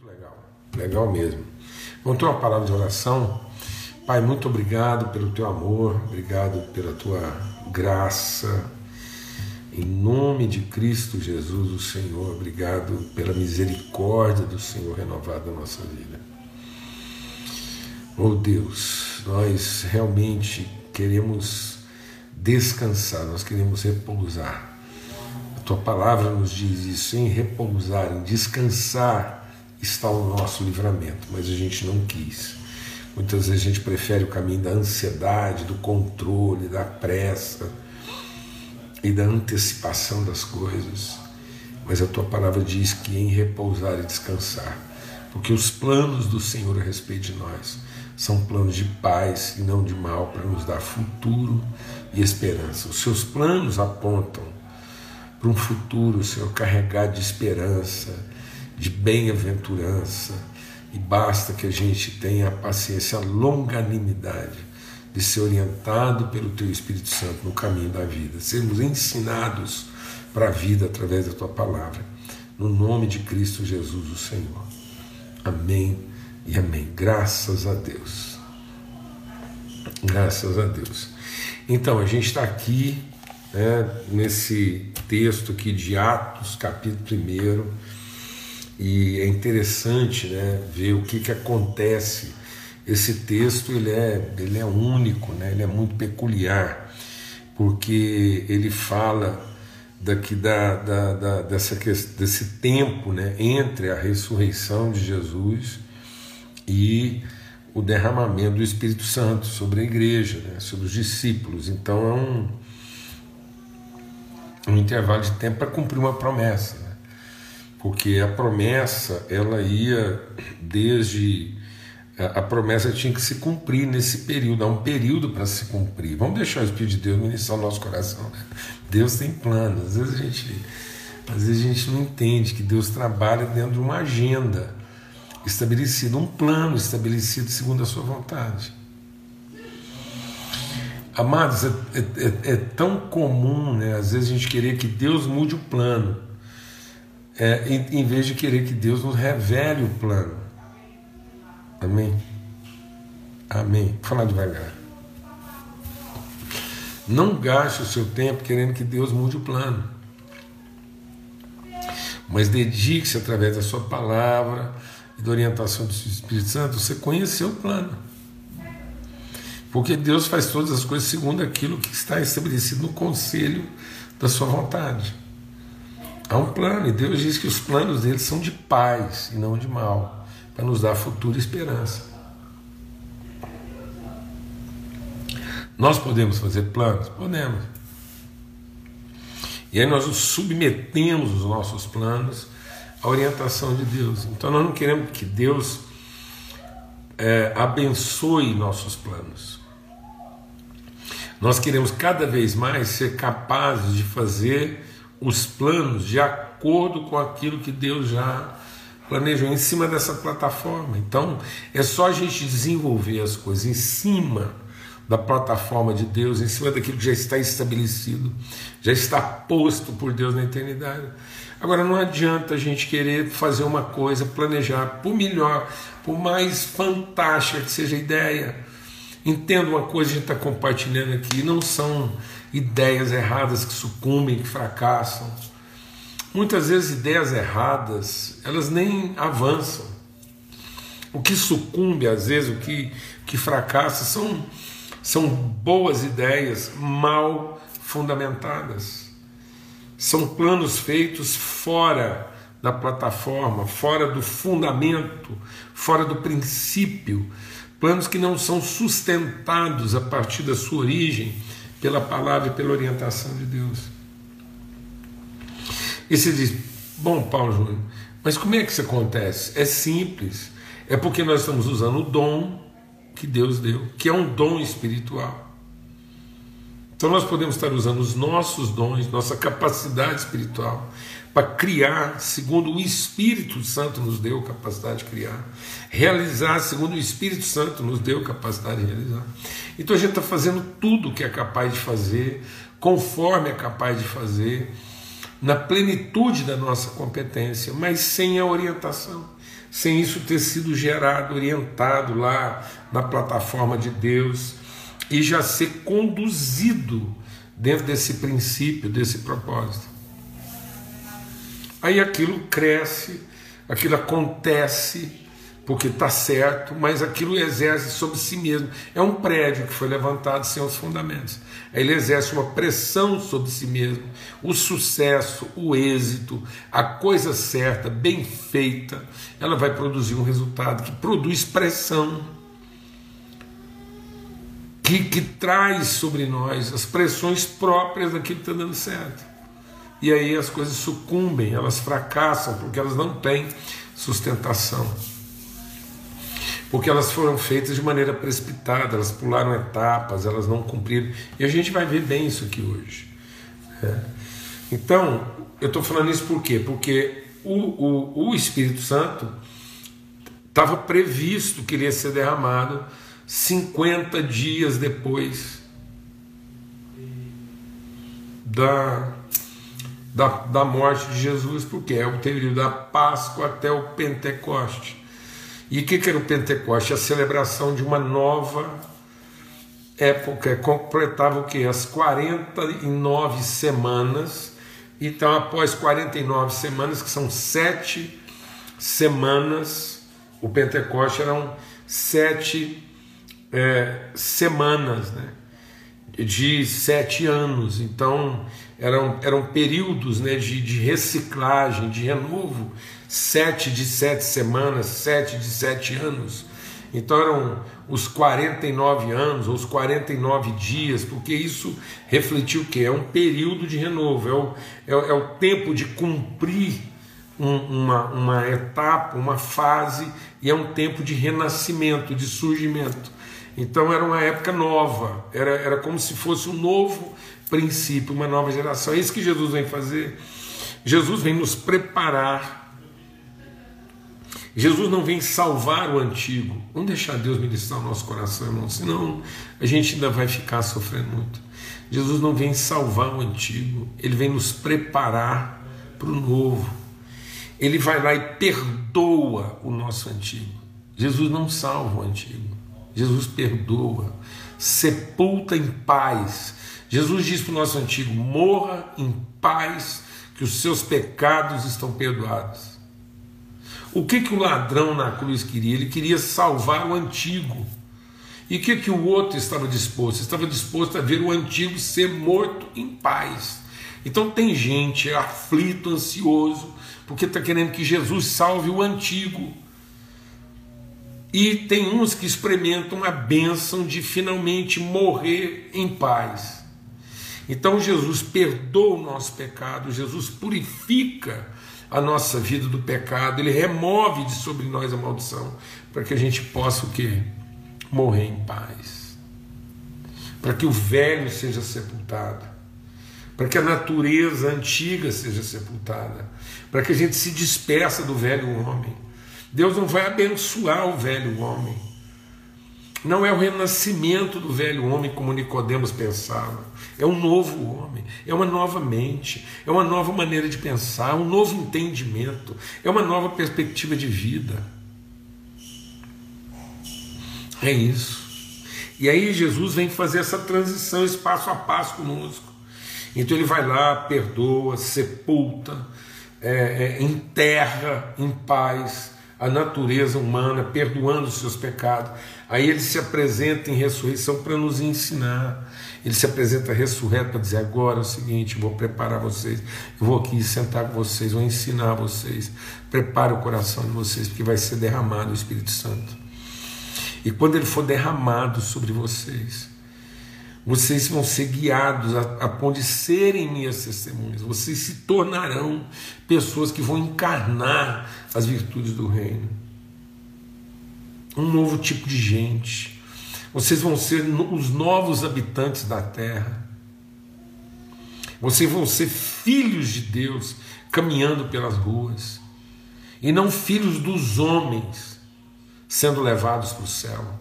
Muito legal, legal mesmo. Vamos ter uma palavra de oração. Pai, muito obrigado pelo teu amor, obrigado pela tua graça. Em nome de Cristo Jesus, o Senhor, obrigado pela misericórdia do Senhor renovada na nossa vida. Oh Deus, nós realmente queremos descansar, nós queremos repousar. A tua palavra nos diz isso, em repousar, em descansar está o nosso livramento, mas a gente não quis. Muitas vezes a gente prefere o caminho da ansiedade, do controle, da pressa e da antecipação das coisas. Mas a tua palavra diz que em repousar e descansar, porque os planos do Senhor a respeito de nós são planos de paz e não de mal, para nos dar futuro e esperança. Os seus planos apontam para um futuro, Senhor, carregado de esperança, de bem-aventurança, e basta que a gente tenha a paciência, a longanimidade de ser orientado pelo Teu Espírito Santo no caminho da vida, sermos ensinados para a vida através da Tua palavra. No nome de Cristo Jesus, o Senhor. Amém e amém. Graças a Deus. Graças a Deus. Então, a gente está aqui né, nesse texto aqui de Atos, capítulo 1, e é interessante né, ver o que, que acontece. Esse texto ele é, ele é único, né, ele é muito peculiar, porque ele fala daqui da, da, da, dessa, desse tempo né, entre a ressurreição de Jesus e o derramamento do Espírito Santo sobre a igreja, né, sobre os discípulos. Então é um, um intervalo de tempo para cumprir uma promessa? Porque a promessa ela ia desde a promessa tinha que se cumprir nesse período, há um período para se cumprir. Vamos deixar o Espírito de Deus ministrar o nosso coração. Né? Deus tem planos. Às vezes a gente, às vezes a gente não entende que Deus trabalha dentro de uma agenda estabelecido, um plano estabelecido segundo a sua vontade. Amados, é, é, é, é tão comum, né, às vezes, a gente querer que Deus mude o plano, é, em, em vez de querer que Deus nos revele o plano. Amém? Amém. Vou falar devagar. Não gaste o seu tempo querendo que Deus mude o plano. Mas dedique-se através da sua palavra, e da orientação do Espírito Santo, você conheceu o plano. Porque Deus faz todas as coisas segundo aquilo que está estabelecido no conselho da sua vontade. Há um plano, e Deus diz que os planos dele são de paz e não de mal, para nos dar futura esperança. Nós podemos fazer planos? Podemos. E aí nós nos submetemos os nossos planos a orientação de Deus. Então nós não queremos que Deus é, abençoe nossos planos. Nós queremos cada vez mais ser capazes de fazer os planos de acordo com aquilo que Deus já planejou em cima dessa plataforma. Então é só a gente desenvolver as coisas em cima da plataforma de Deus, em cima daquilo que já está estabelecido, já está posto por Deus na eternidade. Agora não adianta a gente querer fazer uma coisa, planejar, por melhor, por mais fantástica que seja a ideia. Entenda uma coisa que a gente está compartilhando aqui, não são ideias erradas que sucumbem, que fracassam. Muitas vezes ideias erradas, elas nem avançam. O que sucumbe, às vezes, o que, que fracassa, são, são boas ideias mal fundamentadas. São planos feitos fora da plataforma, fora do fundamento, fora do princípio, planos que não são sustentados a partir da sua origem pela palavra e pela orientação de Deus. E você diz: Bom, Paulo Júnior, mas como é que isso acontece? É simples. É porque nós estamos usando o dom que Deus deu, que é um dom espiritual. Então nós podemos estar usando os nossos dons, nossa capacidade espiritual, para criar segundo o Espírito Santo nos deu capacidade de criar, realizar segundo o Espírito Santo nos deu capacidade de realizar. Então a gente está fazendo tudo o que é capaz de fazer, conforme é capaz de fazer, na plenitude da nossa competência, mas sem a orientação, sem isso ter sido gerado, orientado lá na plataforma de Deus e já ser conduzido dentro desse princípio, desse propósito. Aí aquilo cresce, aquilo acontece, porque está certo, mas aquilo exerce sobre si mesmo. É um prédio que foi levantado sem os fundamentos. Ele exerce uma pressão sobre si mesmo. O sucesso, o êxito, a coisa certa, bem feita, ela vai produzir um resultado que produz pressão. Que, que traz sobre nós as pressões próprias daquilo que está dando certo. E aí as coisas sucumbem, elas fracassam, porque elas não têm sustentação porque elas foram feitas de maneira precipitada, elas pularam etapas, elas não cumpriram. E a gente vai ver bem isso aqui hoje. É. Então, eu estou falando isso por quê? Porque o, o, o Espírito Santo estava previsto que ele ia ser derramado 50 dias depois da, da, da morte de Jesus, porque é o período da Páscoa até o Pentecoste. E o que, que era o Pentecoste? A celebração de uma nova época, completava o que? As 49 semanas. Então, após 49 semanas, que são sete semanas, o Pentecoste eram sete é, semanas, né? de sete anos. Então, eram, eram períodos né, de, de reciclagem, de renovo sete de sete semanas, sete de sete anos. Então eram os 49 anos, ou os 49 dias, porque isso refletiu o que? É um período de renovo, é o, é, é o tempo de cumprir um, uma, uma etapa, uma fase, e é um tempo de renascimento, de surgimento. Então era uma época nova, era, era como se fosse um novo princípio, uma nova geração. É isso que Jesus vem fazer. Jesus vem nos preparar Jesus não vem salvar o antigo. Vamos deixar Deus ministrar o nosso coração, irmão, senão a gente ainda vai ficar sofrendo muito. Jesus não vem salvar o antigo, ele vem nos preparar para o novo. Ele vai lá e perdoa o nosso antigo. Jesus não salva o antigo, Jesus perdoa, sepulta em paz. Jesus diz para o nosso antigo: morra em paz, que os seus pecados estão perdoados. O que, que o ladrão na cruz queria? Ele queria salvar o antigo. E o que, que o outro estava disposto? Estava disposto a ver o antigo ser morto em paz. Então tem gente aflito, ansioso, porque está querendo que Jesus salve o antigo. E tem uns que experimentam a bênção de finalmente morrer em paz. Então Jesus perdoa o nosso pecado, Jesus purifica a nossa vida do pecado, ele remove de sobre nós a maldição, para que a gente possa o quê? Morrer em paz. Para que o velho seja sepultado. Para que a natureza antiga seja sepultada. Para que a gente se despeça do velho homem. Deus não vai abençoar o velho homem. Não é o renascimento do velho homem como Nicodemos pensava. É um novo homem, é uma nova mente, é uma nova maneira de pensar, um novo entendimento, é uma nova perspectiva de vida. É isso. E aí Jesus vem fazer essa transição esse passo a passo conosco. Então ele vai lá, perdoa, sepulta, é, é, enterra em paz a natureza humana, perdoando os seus pecados. Aí ele se apresenta em ressurreição para nos ensinar. Ele se apresenta ressurreto para dizer: agora é o seguinte, vou preparar vocês, vou aqui sentar com vocês, vou ensinar vocês. Prepare o coração de vocês, porque vai ser derramado o Espírito Santo. E quando ele for derramado sobre vocês, vocês vão ser guiados a, a ponto de serem minhas testemunhas. Vocês se tornarão pessoas que vão encarnar as virtudes do reino um novo tipo de gente. Vocês vão ser os novos habitantes da terra. Vocês vão ser filhos de Deus caminhando pelas ruas. E não filhos dos homens sendo levados para o céu.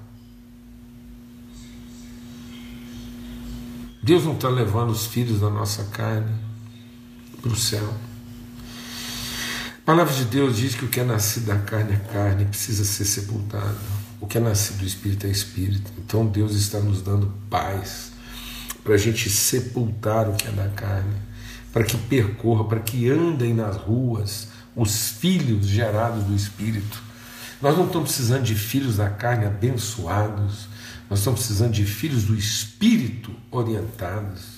Deus não está levando os filhos da nossa carne para o céu. A palavra de Deus diz que o que é nascido da carne é carne, precisa ser sepultado. O que é nascido do Espírito é Espírito. Então Deus está nos dando paz para a gente sepultar o que é da carne, para que percorra, para que andem nas ruas os filhos gerados do Espírito. Nós não estamos precisando de filhos da carne abençoados, nós estamos precisando de filhos do Espírito orientados.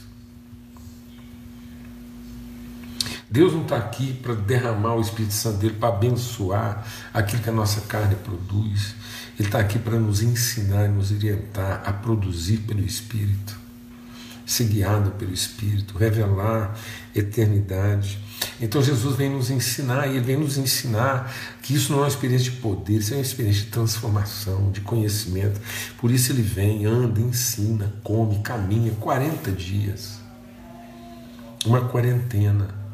Deus não está aqui para derramar o Espírito Santo dele, para abençoar aquilo que a nossa carne produz. Ele está aqui para nos ensinar, nos orientar a produzir pelo Espírito, ser guiado pelo Espírito, revelar eternidade. Então Jesus vem nos ensinar, e ele vem nos ensinar que isso não é uma experiência de poder, isso é uma experiência de transformação, de conhecimento. Por isso ele vem, anda, ensina, come, caminha 40 dias. Uma quarentena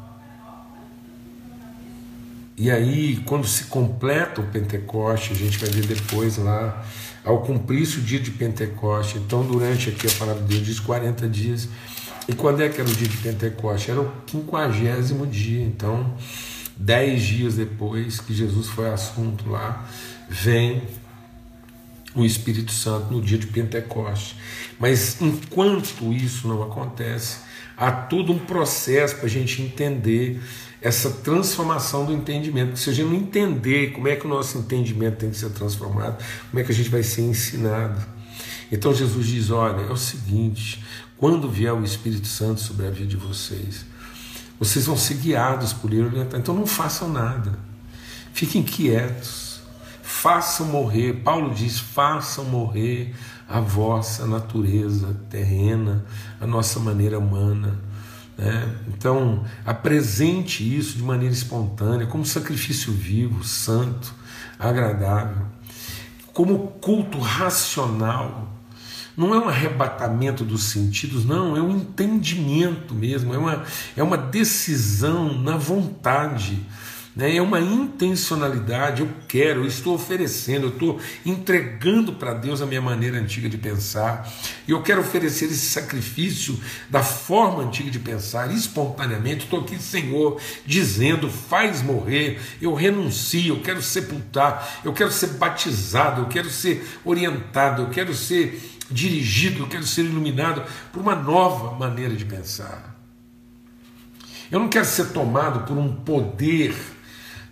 e aí, quando se completa o Pentecoste, a gente vai ver depois lá, ao cumprir-se o dia de Pentecoste, então durante aqui a palavra de Deus diz 40 dias. E quando é que era o dia de Pentecoste? Era o quinquagésimo dia, então, dez dias depois que Jesus foi assunto lá, vem o Espírito Santo no dia de Pentecoste. Mas enquanto isso não acontece, há todo um processo para a gente entender essa transformação do entendimento. Se a gente não entender como é que o nosso entendimento tem que ser transformado, como é que a gente vai ser ensinado. Então Jesus diz: olha, é o seguinte, quando vier o Espírito Santo sobre a vida de vocês, vocês vão ser guiados por ele orientar. Então não façam nada, fiquem quietos, façam morrer. Paulo diz: façam morrer a vossa natureza terrena, a nossa maneira humana né? Então, apresente isso de maneira espontânea, como sacrifício vivo, santo, agradável, como culto racional. Não é um arrebatamento dos sentidos, não, é um entendimento mesmo, é uma, é uma decisão na vontade né? É uma intencionalidade, eu quero, eu estou oferecendo, eu estou entregando para Deus a minha maneira antiga de pensar, e eu quero oferecer esse sacrifício da forma antiga de pensar, espontaneamente. Estou aqui, Senhor, dizendo: faz morrer, eu renuncio, eu quero sepultar, eu quero ser batizado, eu quero ser orientado, eu quero ser dirigido, eu quero ser iluminado por uma nova maneira de pensar. Eu não quero ser tomado por um poder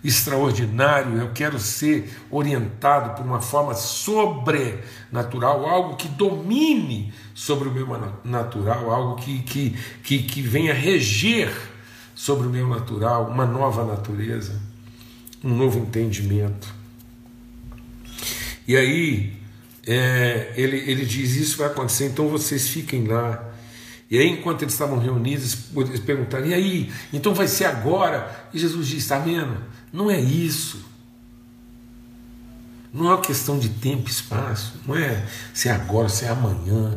extraordinário, eu quero ser orientado por uma forma sobrenatural, algo que domine sobre o meu natural, algo que, que, que, que venha reger sobre o meu natural, uma nova natureza, um novo entendimento. E aí, é, ele, ele diz: Isso vai acontecer, então vocês fiquem lá. E aí, enquanto eles estavam reunidos, eles perguntaram: E aí, então vai ser agora? E Jesus disse: Está vendo? Não é isso. Não é uma questão de tempo e espaço. Não é se é agora, se é amanhã.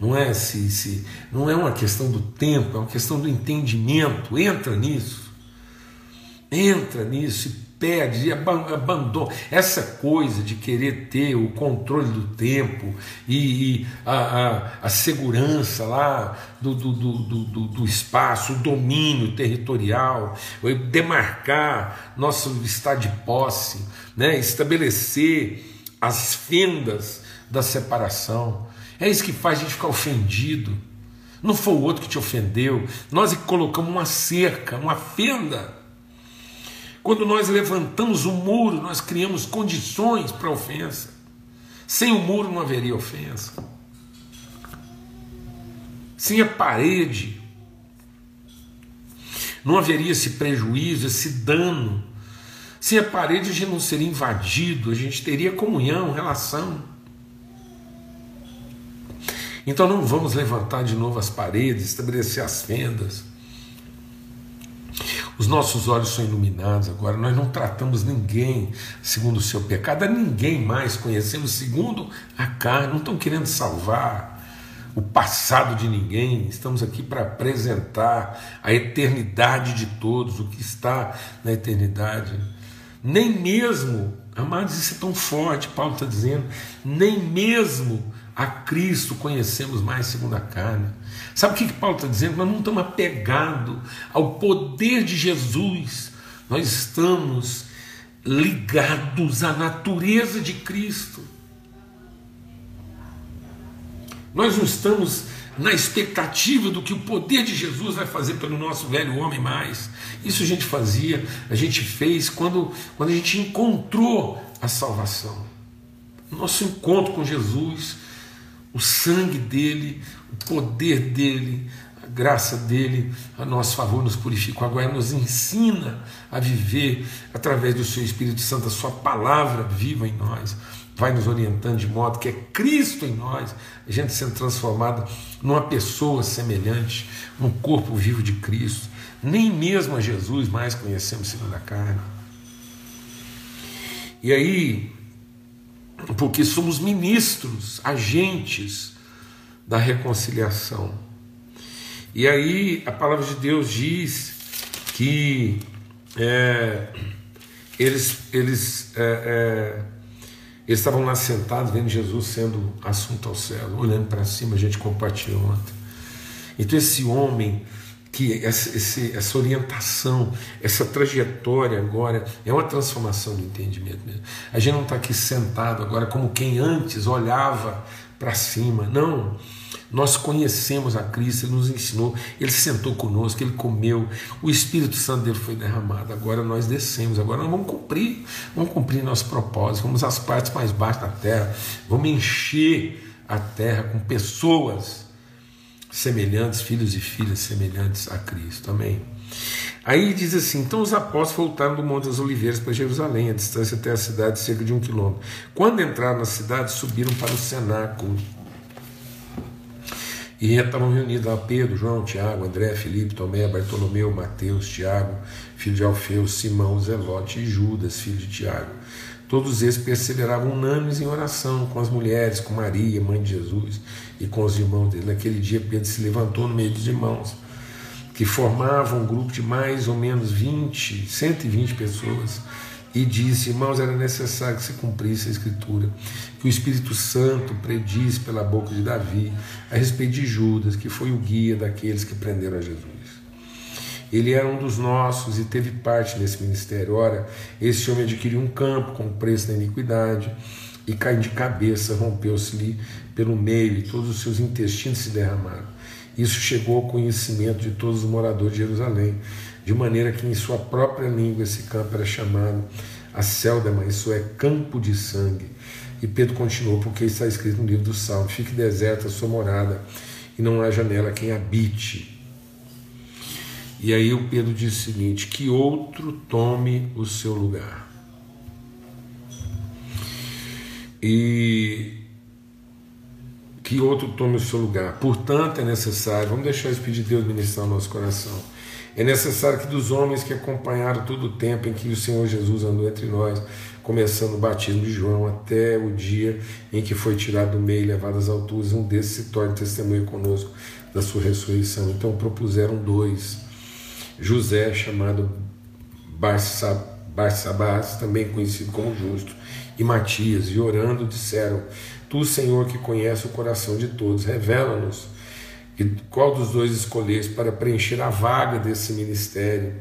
Não é se, se não é uma questão do tempo, é uma questão do entendimento. Entra nisso. Entra nisso e perde, abandona. Essa coisa de querer ter o controle do tempo e, e a, a, a, segurança lá do, do, do, do, do espaço, o domínio territorial, demarcar nosso estado de posse, né? estabelecer as fendas da separação. É isso que faz a gente ficar ofendido. Não foi o outro que te ofendeu. Nós colocamos uma cerca, uma fenda quando nós levantamos o muro, nós criamos condições para a ofensa. Sem o muro não haveria ofensa. Sem a parede, não haveria esse prejuízo, esse dano. Sem a parede, a gente não seria invadido, a gente teria comunhão, relação. Então não vamos levantar de novo as paredes, estabelecer as fendas. Os nossos olhos são iluminados agora, nós não tratamos ninguém segundo o seu pecado, a ninguém mais conhecemos segundo a carne, não estão querendo salvar o passado de ninguém, estamos aqui para apresentar a eternidade de todos, o que está na eternidade. Nem mesmo, amados, isso é tão forte, Paulo está dizendo, nem mesmo a Cristo conhecemos mais segundo a carne. Sabe o que, que Paulo está dizendo? Nós não estamos apegados ao poder de Jesus Nós estamos ligados à natureza de Cristo. Nós não estamos na expectativa do que o poder de Jesus vai fazer pelo nosso velho homem mais. Isso a gente fazia, a gente fez quando, quando a gente encontrou a salvação. Nosso encontro com Jesus, o sangue dele, o poder dele, a graça dele a nosso favor nos purifica. Agora nos ensina a viver através do seu Espírito Santo, a sua palavra viva em nós vai nos orientando de modo que é Cristo em nós, a gente sendo transformado numa pessoa semelhante, num corpo vivo de Cristo. Nem mesmo a Jesus mais conhecemos segundo a carne. E aí, porque somos ministros, agentes da reconciliação. E aí a palavra de Deus diz que é, eles, eles é, é, eles estavam lá sentados, vendo Jesus sendo assunto ao céu, olhando para cima, a gente compartilhou ontem. Então, esse homem, que essa, essa orientação, essa trajetória agora é uma transformação do entendimento mesmo. A gente não está aqui sentado agora como quem antes olhava para cima, não. Nós conhecemos a Cristo, Ele nos ensinou, Ele sentou conosco, Ele comeu, o Espírito Santo dele foi derramado. Agora nós descemos, agora nós vamos cumprir, vamos cumprir nosso propósito, vamos às partes mais baixas da terra, vamos encher a terra com pessoas semelhantes, filhos e filhas semelhantes a Cristo. Amém. Aí diz assim: então os apóstolos voltaram do Monte das Oliveiras para Jerusalém, a distância até a cidade cerca de um quilômetro. Quando entraram na cidade, subiram para o cenáculo e estavam reunidos lá Pedro, João, Tiago, André, Felipe, Tomé, Bartolomeu, Mateus, Tiago, filho de Alfeu, Simão, Zelote e Judas, filho de Tiago. Todos eles perseveravam unânimes em oração com as mulheres, com Maria, mãe de Jesus, e com os irmãos dele. Naquele dia, Pedro se levantou no meio dos irmãos, que formavam um grupo de mais ou menos 20, 120 pessoas e disse: Irmãos, era necessário que se cumprisse a Escritura, que o Espírito Santo predisse pela boca de Davi a respeito de Judas, que foi o guia daqueles que prenderam a Jesus. Ele era um dos nossos e teve parte nesse ministério. Ora, esse homem adquiriu um campo com o preço da iniquidade e caindo de cabeça, rompeu-se-lhe pelo meio e todos os seus intestinos se derramaram. Isso chegou ao conhecimento de todos os moradores de Jerusalém de maneira que em sua própria língua esse campo era chamado a Céldama, isso é campo de sangue. E Pedro continuou, porque está escrito no livro do Salmo: fique deserta a sua morada, e não há janela quem habite. E aí o Pedro diz o seguinte: que outro tome o seu lugar. E que outro tome o seu lugar. Portanto, é necessário, vamos deixar o Espírito de Deus ministrar o nosso coração é necessário que dos homens que acompanharam todo o tempo em que o Senhor Jesus andou entre nós, começando o batismo de João até o dia em que foi tirado do meio e levado às alturas, um desses se torne testemunho conosco da sua ressurreição. Então propuseram dois, José, chamado Barsabás, também conhecido como Justo, e Matias, e orando disseram: Tu, Senhor, que conhece o coração de todos, revela-nos qual dos dois escolheis para preencher a vaga desse ministério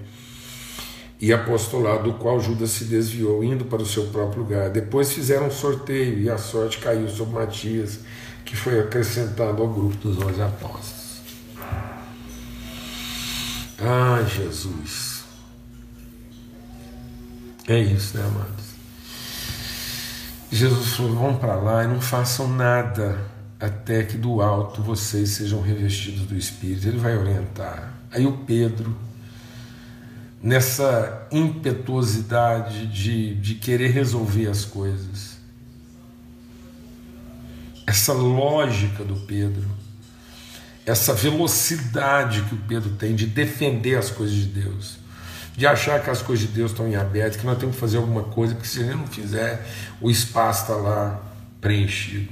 e apostolado do qual Judas se desviou, indo para o seu próprio lugar. Depois fizeram um sorteio e a sorte caiu sobre Matias, que foi acrescentado ao grupo dos onze apóstolos. Ah, Jesus. É isso, né, amados? Jesus falou: vão para lá e não façam nada até que do alto vocês sejam revestidos do Espírito. Ele vai orientar. Aí o Pedro, nessa impetuosidade de, de querer resolver as coisas, essa lógica do Pedro, essa velocidade que o Pedro tem de defender as coisas de Deus, de achar que as coisas de Deus estão em aberto, que nós temos que fazer alguma coisa, porque se ele não fizer, o espaço está lá preenchido.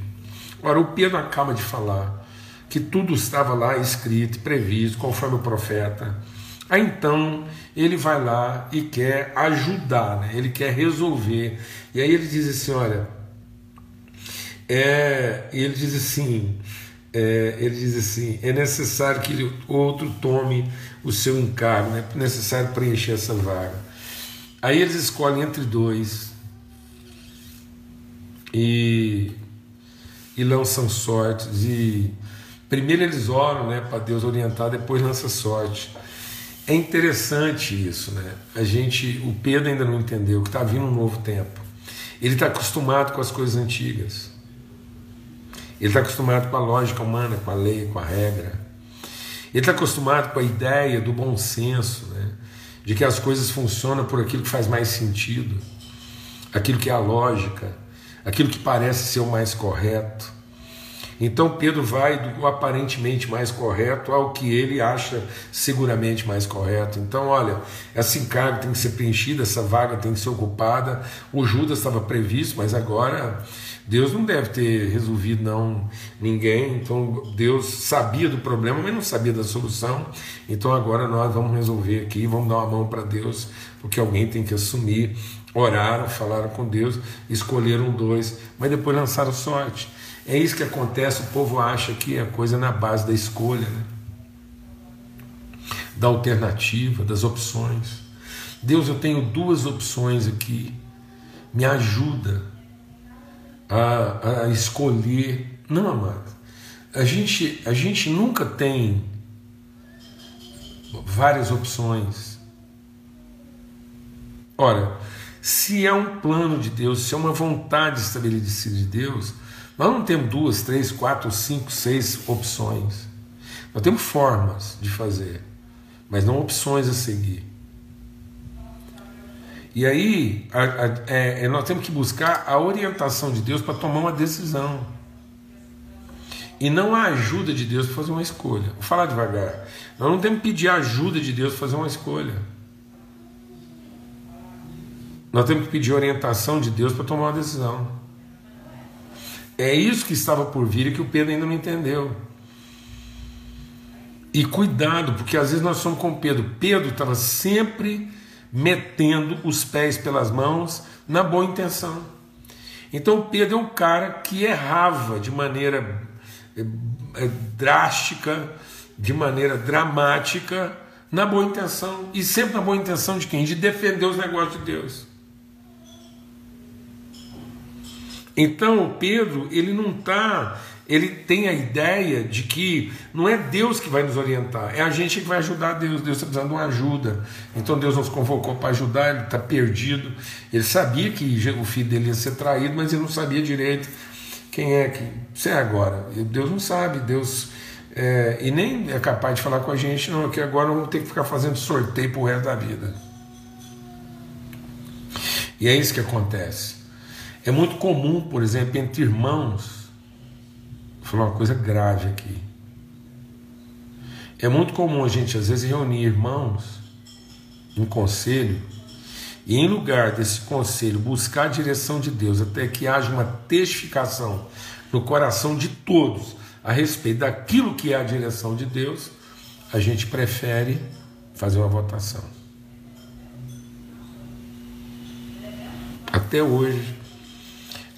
Ora, o Pedro acaba de falar que tudo estava lá escrito, previsto, conforme o profeta. Aí então ele vai lá e quer ajudar, né? ele quer resolver. E aí ele diz assim: olha, é, ele diz assim, é, ele diz assim, é necessário que outro tome o seu encargo, né? é necessário preencher essa vaga. Aí eles escolhem entre dois e, e lançam sortes. E primeiro eles oram né, para Deus orientar, depois lança sorte. É interessante isso, né? A gente, o Pedro ainda não entendeu que está vindo um novo tempo. Ele está acostumado com as coisas antigas. Ele está acostumado com a lógica humana, com a lei, com a regra. Ele está acostumado com a ideia do bom senso, né? de que as coisas funcionam por aquilo que faz mais sentido, aquilo que é a lógica, aquilo que parece ser o mais correto. Então Pedro vai do aparentemente mais correto ao que ele acha seguramente mais correto. Então, olha, essa encargo tem que ser preenchida, essa vaga tem que ser ocupada. O Judas estava previsto, mas agora Deus não deve ter resolvido não ninguém. Então Deus sabia do problema, mas não sabia da solução. Então agora nós vamos resolver aqui, vamos dar uma mão para Deus, porque alguém tem que assumir. Oraram, falaram com Deus, escolheram dois, mas depois lançaram sorte. É isso que acontece, o povo acha que é coisa na base da escolha, né? da alternativa, das opções. Deus, eu tenho duas opções aqui, me ajuda a, a escolher. Não, amado, a gente, a gente nunca tem várias opções. Ora, se é um plano de Deus, se é uma vontade estabelecida de Deus, nós não temos duas, três, quatro, cinco, seis opções. Nós temos formas de fazer, mas não opções a seguir. E aí a, a, é, é nós temos que buscar a orientação de Deus para tomar uma decisão. E não a ajuda de Deus para fazer uma escolha. Vou falar devagar. Nós não temos que pedir a ajuda de Deus para fazer uma escolha. Nós temos que pedir orientação de Deus para tomar uma decisão. É isso que estava por vir e que o Pedro ainda não entendeu. E cuidado, porque às vezes nós somos com Pedro. Pedro estava sempre metendo os pés pelas mãos na boa intenção. Então Pedro é um cara que errava de maneira é, é, drástica, de maneira dramática, na boa intenção. E sempre na boa intenção de quem? De defender os negócios de Deus. Então Pedro, ele não está, ele tem a ideia de que não é Deus que vai nos orientar, é a gente que vai ajudar Deus. Deus está precisando de uma ajuda. Então Deus nos convocou para ajudar, ele está perdido. Ele sabia que o filho dele ia ser traído, mas ele não sabia direito quem é que. Você é agora. Deus não sabe, Deus. É, e nem é capaz de falar com a gente, não, que agora vamos ter que ficar fazendo sorteio para o resto da vida. E é isso que acontece. É muito comum, por exemplo, entre irmãos, vou falar uma coisa grave aqui. É muito comum a gente, às vezes, reunir irmãos em conselho e, em lugar desse conselho, buscar a direção de Deus até que haja uma testificação no coração de todos a respeito daquilo que é a direção de Deus, a gente prefere fazer uma votação. Até hoje,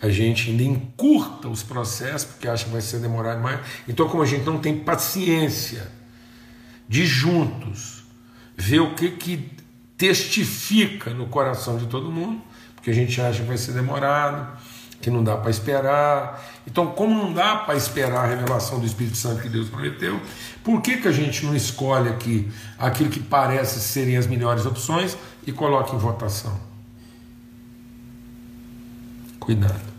a gente ainda encurta os processos, porque acha que vai ser demorado mais. Então, como a gente não tem paciência de juntos ver o que, que testifica no coração de todo mundo, porque a gente acha que vai ser demorado, que não dá para esperar. Então, como não dá para esperar a revelação do Espírito Santo que Deus prometeu, por que, que a gente não escolhe aqui aquilo que parece serem as melhores opções e coloca em votação? Cuidado.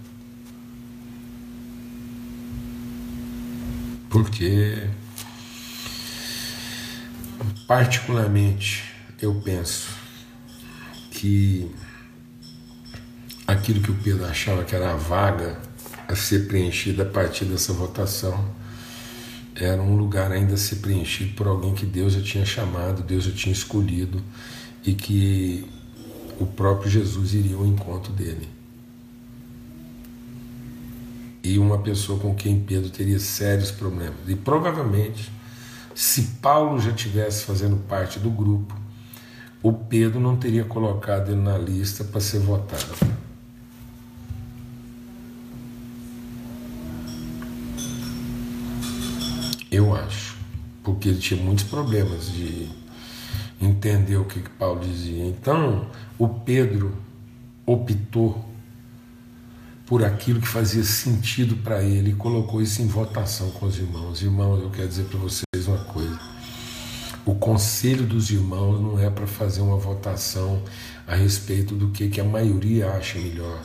Porque particularmente eu penso que aquilo que o Pedro achava que era a vaga a ser preenchida a partir dessa votação era um lugar ainda a ser preenchido por alguém que Deus já tinha chamado, Deus já tinha escolhido e que o próprio Jesus iria ao encontro dele e uma pessoa com quem Pedro teria sérios problemas. E provavelmente, se Paulo já tivesse fazendo parte do grupo, o Pedro não teria colocado ele na lista para ser votado. Eu acho, porque ele tinha muitos problemas de entendeu o que, que Paulo dizia. Então, o Pedro optou por aquilo que fazia sentido para ele e colocou isso em votação com os irmãos. Irmãos, eu quero dizer para vocês uma coisa. O conselho dos irmãos não é para fazer uma votação a respeito do que, que a maioria acha melhor.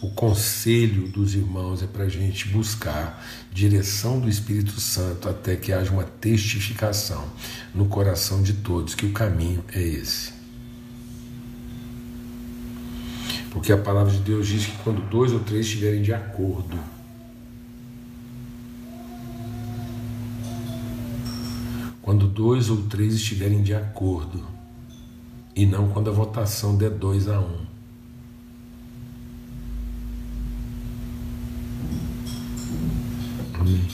O conselho dos irmãos é para a gente buscar direção do Espírito Santo até que haja uma testificação no coração de todos que o caminho é esse. Porque a palavra de Deus diz que quando dois ou três estiverem de acordo, quando dois ou três estiverem de acordo, e não quando a votação der dois a um. Amém.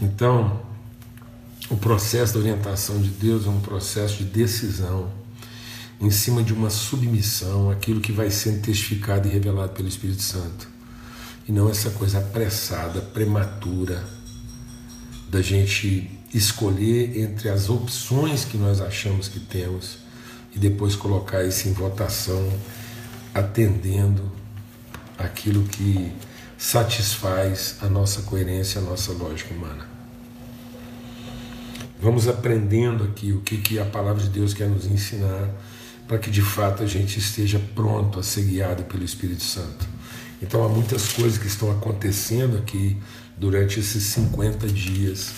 Então, o processo da orientação de Deus é um processo de decisão em cima de uma submissão àquilo que vai sendo testificado e revelado pelo Espírito Santo. E não essa coisa apressada, prematura, da gente escolher entre as opções que nós achamos que temos e depois colocar isso em votação, atendendo aquilo que satisfaz a nossa coerência, a nossa lógica humana. Vamos aprendendo aqui o que, que a palavra de Deus quer nos ensinar para que de fato a gente esteja pronto a ser guiado pelo Espírito Santo. Então há muitas coisas que estão acontecendo aqui durante esses 50 dias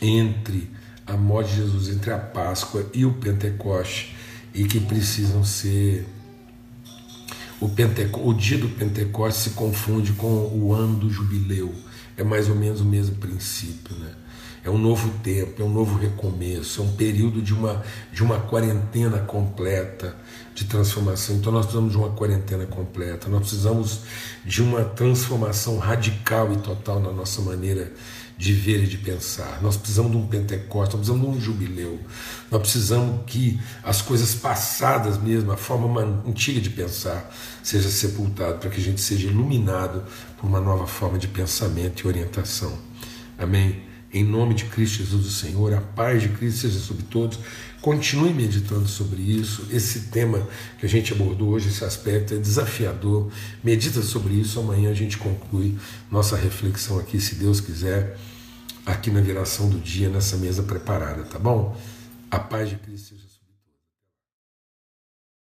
entre a morte de Jesus, entre a Páscoa e o Pentecoste, e que precisam ser. O, Penteco... o dia do Pentecoste se confunde com o ano do jubileu, é mais ou menos o mesmo princípio? É um novo tempo, é um novo recomeço, é um período de uma, de uma quarentena completa de transformação. Então nós precisamos de uma quarentena completa, nós precisamos de uma transformação radical e total na nossa maneira de ver e de pensar. Nós precisamos de um Pentecostes, nós precisamos de um jubileu, nós precisamos que as coisas passadas mesmo, a forma antiga de pensar, seja sepultada para que a gente seja iluminado por uma nova forma de pensamento e orientação. Amém? Em nome de Cristo Jesus, o Senhor, a paz de Cristo seja sobre todos. Continue meditando sobre isso. Esse tema que a gente abordou hoje, esse aspecto é desafiador. Medita sobre isso. Amanhã a gente conclui nossa reflexão aqui, se Deus quiser, aqui na viração do dia, nessa mesa preparada, tá bom? A paz de Cristo